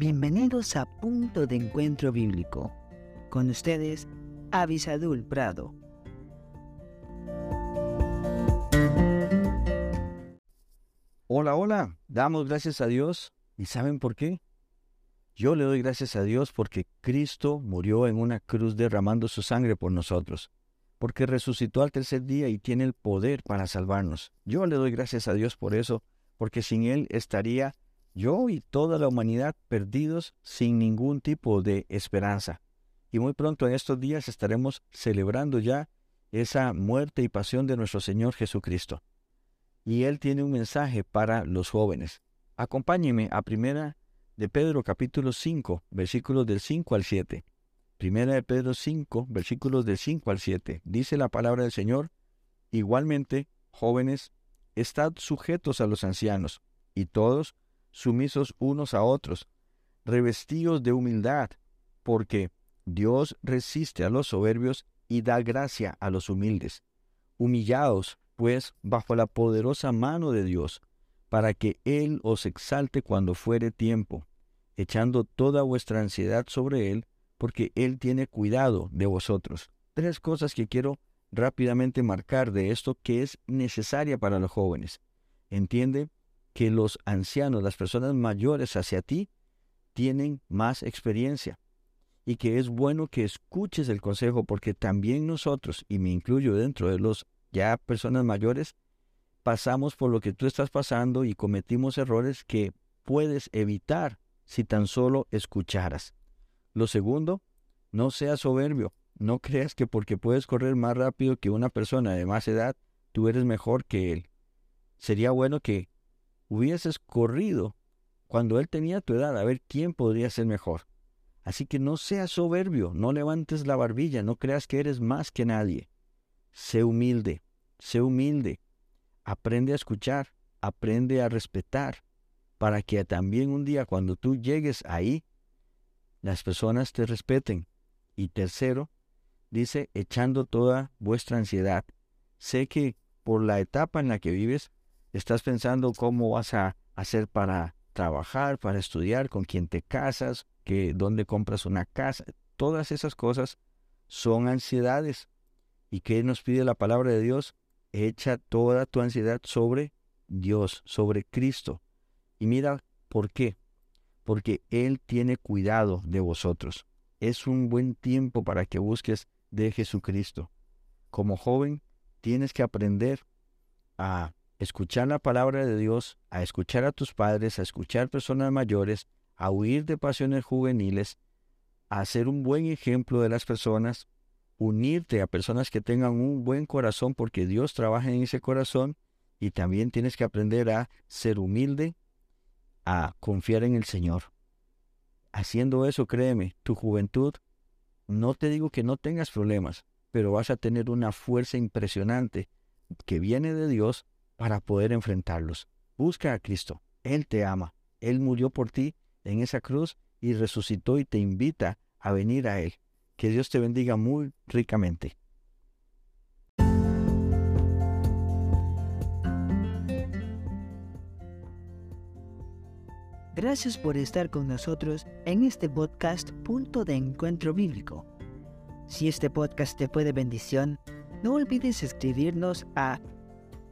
Bienvenidos a Punto de Encuentro Bíblico. Con ustedes, Avisadul Prado. Hola, hola. Damos gracias a Dios. ¿Y saben por qué? Yo le doy gracias a Dios porque Cristo murió en una cruz derramando su sangre por nosotros, porque resucitó al tercer día y tiene el poder para salvarnos. Yo le doy gracias a Dios por eso, porque sin Él estaría yo y toda la humanidad perdidos sin ningún tipo de esperanza. Y muy pronto en estos días estaremos celebrando ya esa muerte y pasión de nuestro Señor Jesucristo. Y Él tiene un mensaje para los jóvenes. Acompáñenme a primera de Pedro capítulo 5, versículos del 5 al 7. Primera de Pedro 5, versículos del 5 al 7. Dice la palabra del Señor, igualmente, jóvenes, estad sujetos a los ancianos, y todos sumisos unos a otros, revestidos de humildad, porque Dios resiste a los soberbios y da gracia a los humildes. Humillaos, pues, bajo la poderosa mano de Dios, para que Él os exalte cuando fuere tiempo, echando toda vuestra ansiedad sobre Él, porque Él tiene cuidado de vosotros. Tres cosas que quiero rápidamente marcar de esto que es necesaria para los jóvenes. Entiende que los ancianos, las personas mayores hacia ti, tienen más experiencia y que es bueno que escuches el consejo porque también nosotros, y me incluyo dentro de los ya personas mayores, pasamos por lo que tú estás pasando y cometimos errores que puedes evitar si tan solo escucharas. Lo segundo, no seas soberbio. No creas que porque puedes correr más rápido que una persona de más edad, tú eres mejor que él. Sería bueno que hubieses corrido cuando él tenía tu edad a ver quién podría ser mejor. Así que no seas soberbio, no levantes la barbilla, no creas que eres más que nadie. Sé humilde, sé humilde. Aprende a escuchar, aprende a respetar, para que también un día cuando tú llegues ahí, las personas te respeten. Y tercero, dice, echando toda vuestra ansiedad. Sé que por la etapa en la que vives, estás pensando cómo vas a hacer para trabajar, para estudiar, con quién te casas, que dónde compras una casa. Todas esas cosas son ansiedades. ¿Y qué nos pide la palabra de Dios? Echa toda tu ansiedad sobre Dios, sobre Cristo. Y mira por qué. Porque Él tiene cuidado de vosotros. Es un buen tiempo para que busques de Jesucristo. Como joven, tienes que aprender a escuchar la palabra de Dios, a escuchar a tus padres, a escuchar personas mayores, a huir de pasiones juveniles, a ser un buen ejemplo de las personas, unirte a personas que tengan un buen corazón porque Dios trabaja en ese corazón y también tienes que aprender a ser humilde, a confiar en el Señor. Haciendo eso, créeme, tu juventud, no te digo que no tengas problemas, pero vas a tener una fuerza impresionante que viene de Dios para poder enfrentarlos. Busca a Cristo. Él te ama. Él murió por ti en esa cruz y resucitó y te invita a venir a Él. Que Dios te bendiga muy ricamente. Gracias por estar con nosotros en este podcast Punto de Encuentro Bíblico. Si este podcast te fue de bendición, no olvides escribirnos a